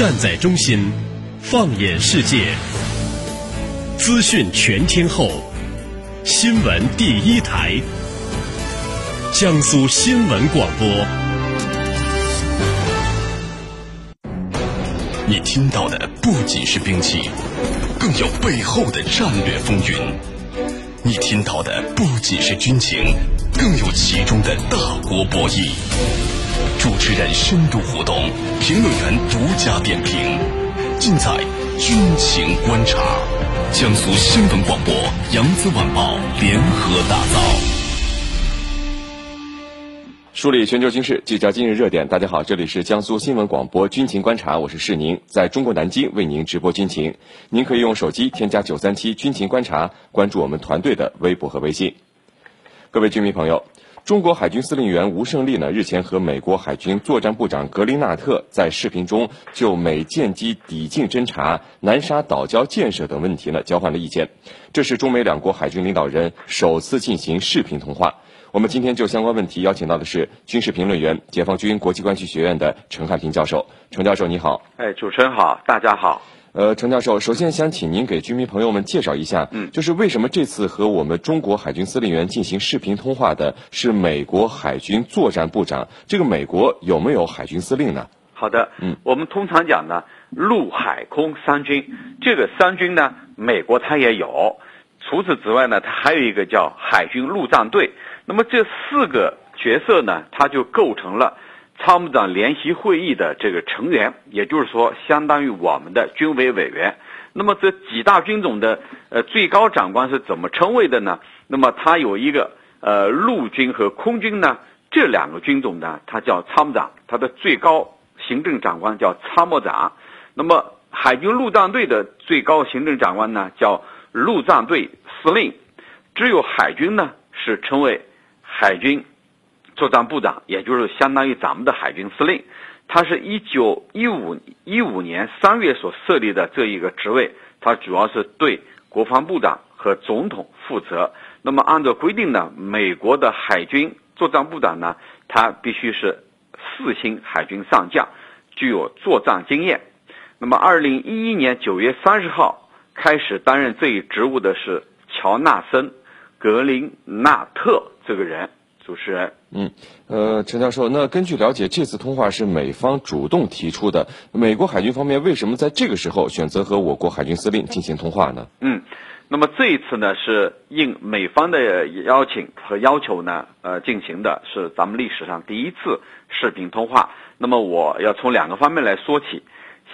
站在中心，放眼世界，资讯全天候，新闻第一台，江苏新闻广播。你听到的不仅是兵器，更有背后的战略风云；你听到的不仅是军情，更有其中的大国博弈。主持人深度互动，评论员独家点评，尽在军情观察。江苏新闻广播、扬子晚报联合打造。梳理全球军事，聚焦今日热点。大家好，这里是江苏新闻广播军情观察，我是世宁，在中国南京为您直播军情。您可以用手机添加九三七军情观察，关注我们团队的微博和微信。各位军迷朋友。中国海军司令员吴胜利呢，日前和美国海军作战部长格林纳特在视频中就美舰机抵近侦察、南沙岛礁建设等问题呢交换了意见。这是中美两国海军领导人首次进行视频通话。我们今天就相关问题邀请到的是军事评论员、解放军国际关系学院的陈汉平教授。陈教授，你好。哎，主持人好，大家好。呃，陈教授，首先想请您给居民朋友们介绍一下，嗯，就是为什么这次和我们中国海军司令员进行视频通话的是美国海军作战部长？这个美国有没有海军司令呢？好的，嗯，我们通常讲呢，陆海空三军，这个三军呢，美国它也有，除此之外呢，它还有一个叫海军陆战队。那么这四个角色呢，它就构成了。参谋长联席会议的这个成员，也就是说，相当于我们的军委委员。那么这几大军种的呃最高长官是怎么称谓的呢？那么他有一个呃陆军和空军呢这两个军种呢，他叫参谋长，他的最高行政长官叫参谋长。那么海军陆战队的最高行政长官呢叫陆战队司令。只有海军呢是称为海军。作战部长，也就是相当于咱们的海军司令，他是一九一五一五年三月所设立的这一个职位，他主要是对国防部长和总统负责。那么按照规定呢，美国的海军作战部长呢，他必须是四星海军上将，具有作战经验。那么二零一一年九月三十号开始担任这一职务的是乔纳森·格林纳特这个人。主持人，嗯，呃，陈教授，那根据了解，这次通话是美方主动提出的。美国海军方面为什么在这个时候选择和我国海军司令进行通话呢？嗯，那么这一次呢，是应美方的邀请和要求呢，呃，进行的是咱们历史上第一次视频通话。那么我要从两个方面来说起，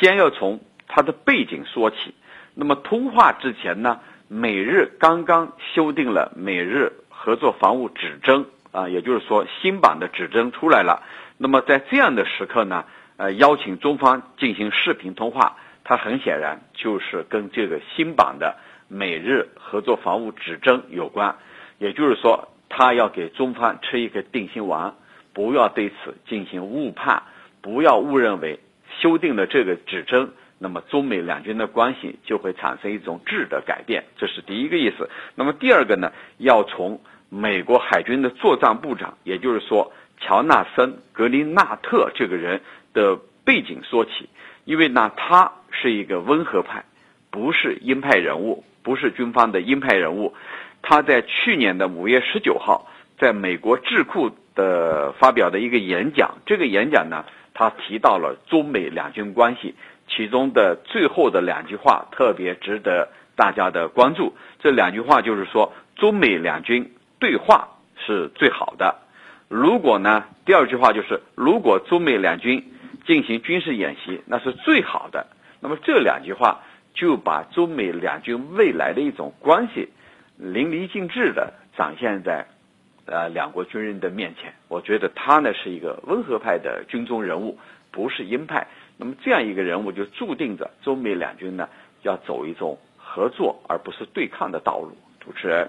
先要从它的背景说起。那么通话之前呢，美日刚刚修订了美日合作防务指针。啊，也就是说，新版的指针出来了。那么在这样的时刻呢，呃，邀请中方进行视频通话，它很显然就是跟这个新版的美日合作防务指针有关。也就是说，他要给中方吃一个定心丸，不要对此进行误判，不要误认为修订了这个指针，那么中美两军的关系就会产生一种质的改变。这是第一个意思。那么第二个呢，要从。美国海军的作战部长，也就是说乔纳森·格林纳特这个人的背景说起，因为呢，他是一个温和派，不是鹰派人物，不是军方的鹰派人物。他在去年的五月十九号，在美国智库的发表的一个演讲，这个演讲呢，他提到了中美两军关系，其中的最后的两句话特别值得大家的关注。这两句话就是说，中美两军。对话是最好的。如果呢，第二句话就是，如果中美两军进行军事演习，那是最好的。那么这两句话就把中美两军未来的一种关系淋漓尽致的展现在呃两国军人的面前。我觉得他呢是一个温和派的军中人物，不是鹰派。那么这样一个人物就注定着中美两军呢要走一种合作而不是对抗的道路。主持人。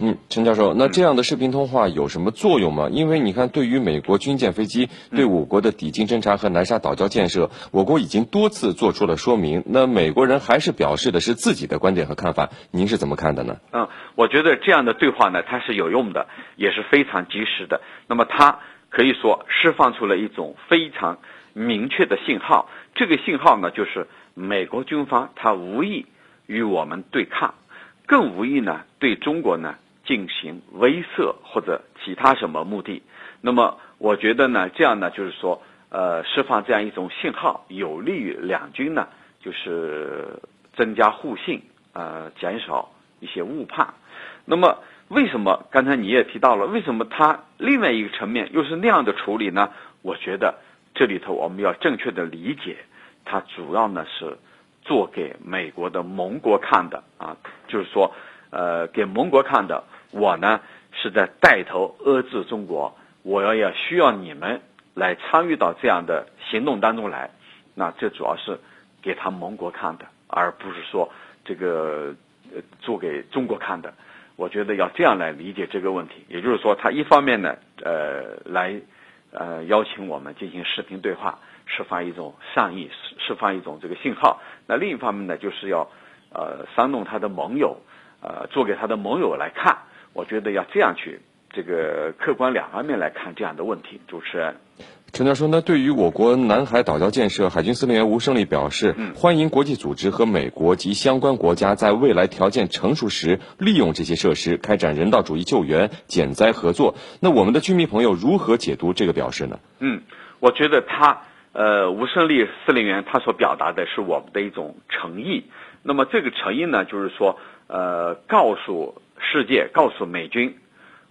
嗯，陈教授，那这样的视频通话有什么作用吗？因为你看，对于美国军舰飞机对我国的抵近侦察和南沙岛礁建设，我国已经多次做出了说明。那美国人还是表示的是自己的观点和看法，您是怎么看的呢？嗯，我觉得这样的对话呢，它是有用的，也是非常及时的。那么它可以说释放出了一种非常明确的信号，这个信号呢，就是美国军方他无意与我们对抗，更无意呢对中国呢。进行威慑或者其他什么目的，那么我觉得呢，这样呢，就是说，呃，释放这样一种信号，有利于两军呢，就是增加互信，呃，减少一些误判。那么，为什么刚才你也提到了，为什么他另外一个层面又是那样的处理呢？我觉得这里头我们要正确的理解，它主要呢是做给美国的盟国看的啊，就是说，呃，给盟国看的。我呢是在带头遏制中国，我要要需要你们来参与到这样的行动当中来，那这主要是给他盟国看的，而不是说这个呃做给中国看的。我觉得要这样来理解这个问题，也就是说，他一方面呢，呃，来呃邀请我们进行视频对话，释放一种善意，释释放一种这个信号；那另一方面呢，就是要呃煽动他的盟友，呃，做给他的盟友来看。我觉得要这样去，这个客观两方面来看这样的问题。主持人，陈教授，那对于我国南海岛礁建设，海军司令员吴胜利表示，欢迎国际组织和美国及相关国家在未来条件成熟时，利用这些设施开展人道主义救援、减灾合作。那我们的居民朋友如何解读这个表示呢？嗯，我觉得他，呃，吴胜利司令员他所表达的是我们的一种诚意。那么这个诚意呢，就是说，呃，告诉。世界告诉美军，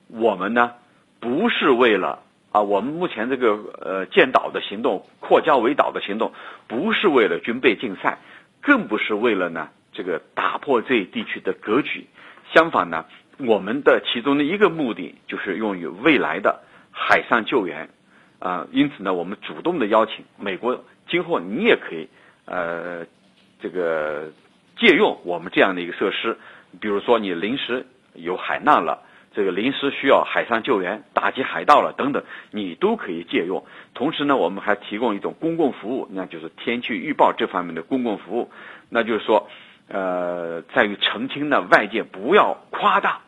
我们呢不是为了啊，我们目前这个呃建岛的行动、扩交围岛的行动，不是为了军备竞赛，更不是为了呢这个打破这一地区的格局。相反呢，我们的其中的一个目的就是用于未来的海上救援啊。因此呢，我们主动的邀请美国，今后你也可以呃这个借用我们这样的一个设施，比如说你临时。有海难了，这个临时需要海上救援、打击海盗了等等，你都可以借用。同时呢，我们还提供一种公共服务，那就是天气预报这方面的公共服务。那就是说，呃，在于澄清呢，外界不要夸大、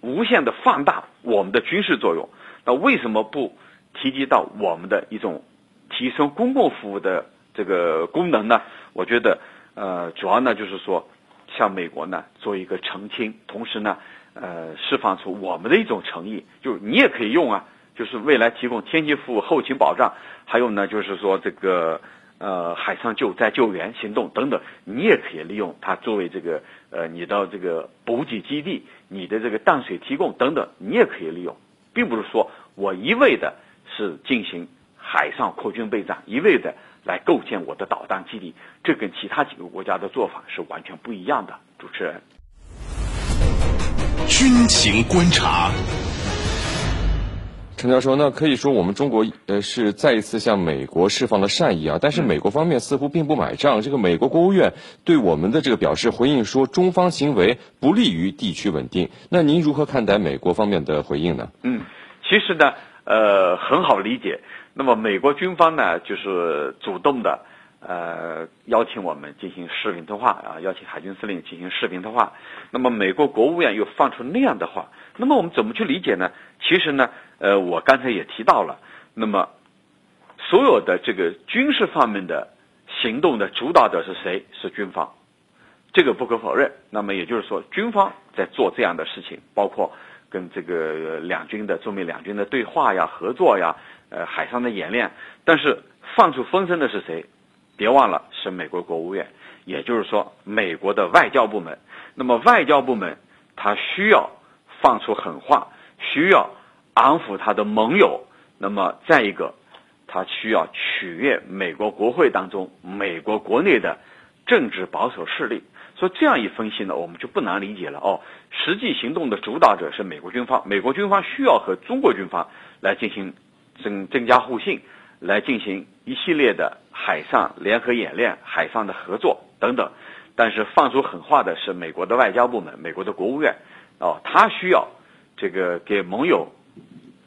无限的放大我们的军事作用。那为什么不提及到我们的一种提升公共服务的这个功能呢？我觉得，呃，主要呢就是说。向美国呢做一个澄清，同时呢，呃，释放出我们的一种诚意，就是你也可以用啊，就是未来提供天气服务、后勤保障，还有呢，就是说这个呃海上救灾救援行动等等，你也可以利用它作为这个呃你的这个补给基地、你的这个淡水提供等等，你也可以利用，并不是说我一味的是进行海上扩军备战，一味的。来构建我的导弹基地，这跟其他几个国家的做法是完全不一样的。主持人，军情观察，陈教授，那可以说我们中国呃是再一次向美国释放了善意啊，但是美国方面似乎并不买账。这个美国国务院对我们的这个表示回应说，中方行为不利于地区稳定。那您如何看待美国方面的回应呢？嗯，其实呢，呃，很好理解。那么美国军方呢，就是主动的，呃，邀请我们进行视频通话啊，邀请海军司令进行视频通话。那么美国国务院又放出那样的话，那么我们怎么去理解呢？其实呢，呃，我刚才也提到了，那么所有的这个军事方面的行动的主导者是谁？是军方，这个不可否认。那么也就是说，军方在做这样的事情，包括跟这个两军的中美两军的对话呀、合作呀。呃，海上的演练，但是放出风声的是谁？别忘了是美国国务院，也就是说美国的外交部门。那么外交部门他需要放出狠话，需要安抚他的盟友。那么再一个，他需要取悦美国国会当中美国国内的政治保守势力。所以这样一分析呢，我们就不难理解了哦。实际行动的主导者是美国军方，美国军方需要和中国军方来进行。增增加互信，来进行一系列的海上联合演练、海上的合作等等。但是放出狠话的是美国的外交部门、美国的国务院。哦，他需要这个给盟友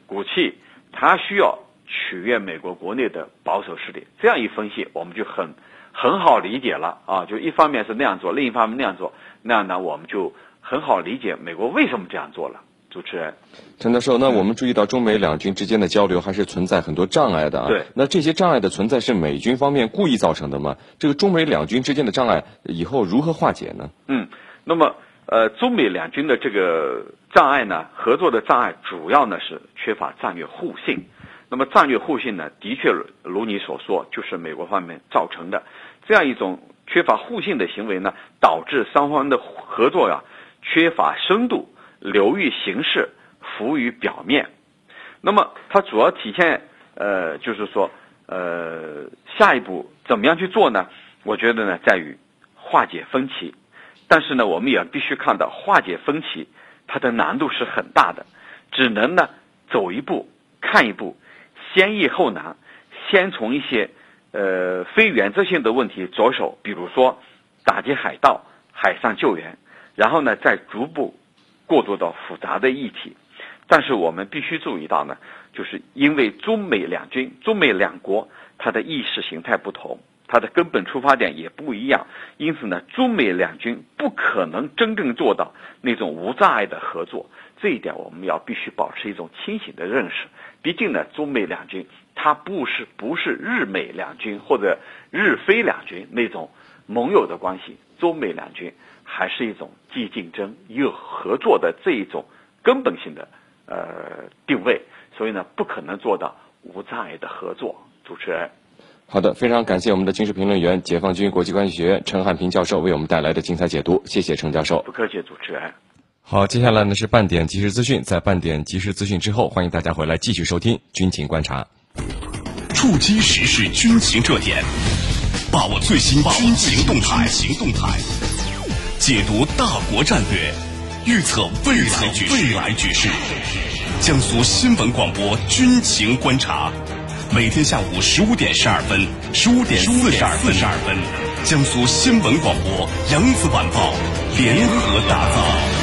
鼓气，他需要取悦美国国内的保守势力。这样一分析，我们就很很好理解了啊。就一方面是那样做，另一方面那样做，那样呢，我们就很好理解美国为什么这样做了。主持人，陈教授，那我们注意到中美两军之间的交流还是存在很多障碍的啊。对，那这些障碍的存在是美军方面故意造成的吗？这个中美两军之间的障碍以后如何化解呢？嗯，那么呃，中美两军的这个障碍呢，合作的障碍主要呢是缺乏战略互信。那么战略互信呢，的确如你所说，就是美国方面造成的这样一种缺乏互信的行为呢，导致双方的合作呀缺乏深度。流于形式，浮于表面。那么，它主要体现，呃，就是说，呃，下一步怎么样去做呢？我觉得呢，在于化解分歧。但是呢，我们也必须看到，化解分歧它的难度是很大的，只能呢走一步看一步，先易后难，先从一些呃非原则性的问题着手，比如说打击海盗、海上救援，然后呢再逐步。过渡到复杂的议题，但是我们必须注意到呢，就是因为中美两军、中美两国它的意识形态不同，它的根本出发点也不一样，因此呢，中美两军不可能真正做到那种无障碍的合作。这一点我们要必须保持一种清醒的认识。毕竟呢，中美两军它不是不是日美两军或者日菲两军那种盟友的关系，中美两军。还是一种既竞争又合作的这一种根本性的呃定位，所以呢，不可能做到无障碍的合作。主持人，好的，非常感谢我们的军事评论员、解放军国际关系学院陈汉平教授为我们带来的精彩解读，谢谢陈教授。不客气，主持人。好，接下来呢是半点即时资讯，在半点即时资讯之后，欢迎大家回来继续收听军情观察，触击时事军情热点，把握最新军情动态。解读大国战略，预测未来局。未来局势。江苏新闻广播军情观察，每天下午十五点十二分、十五点四十二分，江苏新闻广播、扬子晚报联合打造。